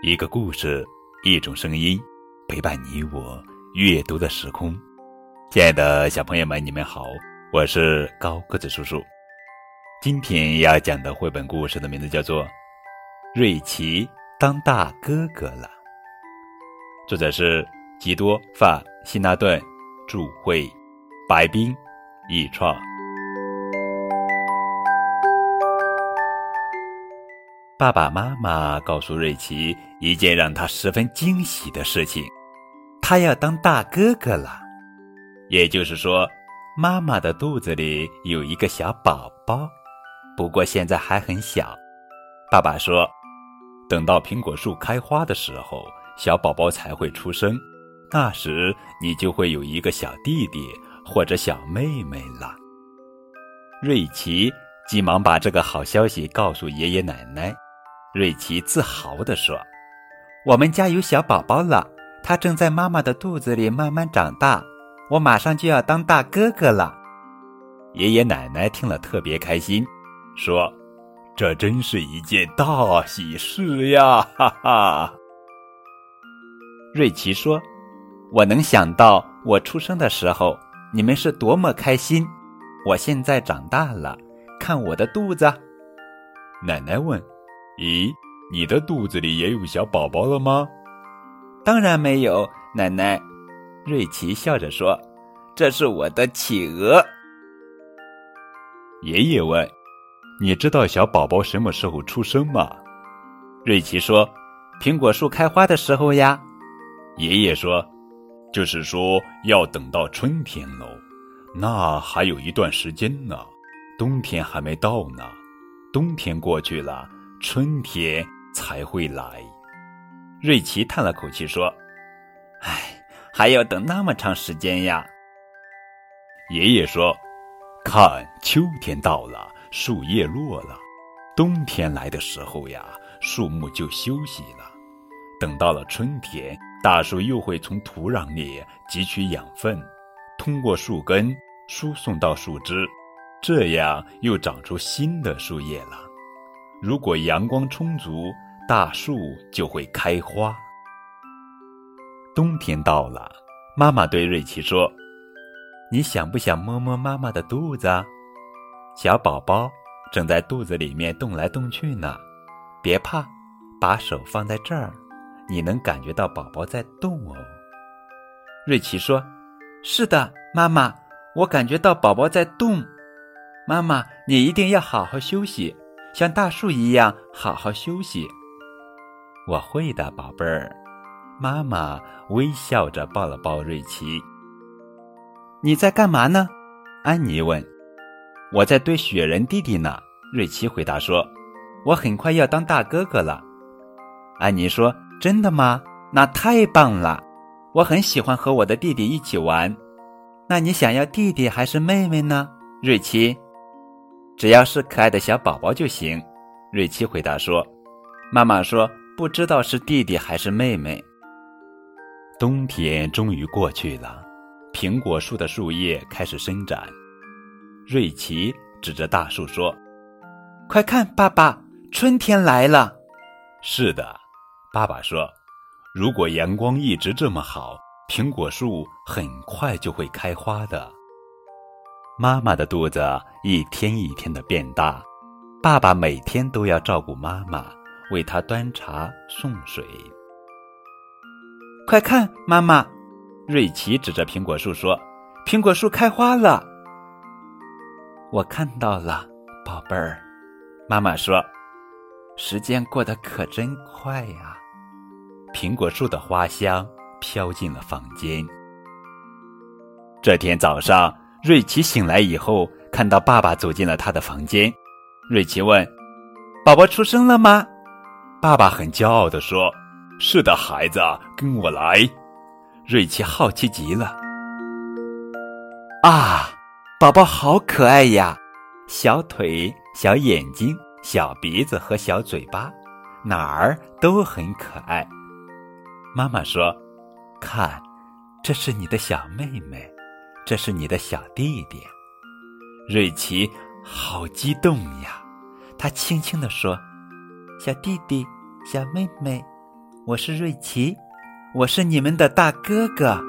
一个故事，一种声音，陪伴你我阅读的时空。亲爱的小朋友们，你们好，我是高个子叔叔。今天要讲的绘本故事的名字叫做《瑞奇当大哥哥了》，作者是吉多·范辛纳顿，著绘，白冰译创。爸爸妈妈告诉瑞奇一件让他十分惊喜的事情：他要当大哥哥了。也就是说，妈妈的肚子里有一个小宝宝，不过现在还很小。爸爸说，等到苹果树开花的时候，小宝宝才会出生，那时你就会有一个小弟弟或者小妹妹了。瑞奇急忙把这个好消息告诉爷爷奶奶。瑞奇自豪地说：“我们家有小宝宝了，他正在妈妈的肚子里慢慢长大。我马上就要当大哥哥了。”爷爷奶奶听了特别开心，说：“这真是一件大喜事呀！”哈哈。瑞奇说：“我能想到我出生的时候你们是多么开心。我现在长大了，看我的肚子。”奶奶问。咦，你的肚子里也有小宝宝了吗？当然没有，奶奶。瑞奇笑着说：“这是我的企鹅。”爷爷问：“你知道小宝宝什么时候出生吗？”瑞奇说：“苹果树开花的时候呀。”爷爷说：“就是说要等到春天喽，那还有一段时间呢，冬天还没到呢，冬天过去了。”春天才会来，瑞奇叹了口气说：“唉，还要等那么长时间呀。”爷爷说：“看，秋天到了，树叶落了，冬天来的时候呀，树木就休息了。等到了春天，大树又会从土壤里汲取养分，通过树根输送到树枝，这样又长出新的树叶了。”如果阳光充足，大树就会开花。冬天到了，妈妈对瑞奇说：“你想不想摸摸妈妈的肚子？小宝宝正在肚子里面动来动去呢。别怕，把手放在这儿，你能感觉到宝宝在动哦。”瑞奇说：“是的，妈妈，我感觉到宝宝在动。妈妈，你一定要好好休息。”像大树一样好好休息。我会的，宝贝儿。妈妈微笑着抱了抱瑞奇。你在干嘛呢？安妮问。我在堆雪人弟弟呢。瑞奇回答说。我很快要当大哥哥了。安妮说：“真的吗？那太棒了！我很喜欢和我的弟弟一起玩。那你想要弟弟还是妹妹呢？”瑞奇。只要是可爱的小宝宝就行，瑞奇回答说：“妈妈说不知道是弟弟还是妹妹。”冬天终于过去了，苹果树的树叶开始伸展。瑞奇指着大树说：“快看，爸爸，春天来了！”是的，爸爸说：“如果阳光一直这么好，苹果树很快就会开花的。”妈妈的肚子一天一天的变大，爸爸每天都要照顾妈妈，为她端茶送水。快看，妈妈！瑞奇指着苹果树说：“苹果树开花了。”我看到了，宝贝儿。妈妈说：“时间过得可真快呀！”苹果树的花香飘进了房间。这天早上。瑞奇醒来以后，看到爸爸走进了他的房间。瑞奇问：“宝宝出生了吗？”爸爸很骄傲地说：“是的，孩子，跟我来。”瑞奇好奇极了。啊，宝宝好可爱呀！小腿、小眼睛、小鼻子和小嘴巴，哪儿都很可爱。妈妈说：“看，这是你的小妹妹。”这是你的小弟弟，瑞奇，好激动呀！他轻轻地说：“小弟弟，小妹妹，我是瑞奇，我是你们的大哥哥。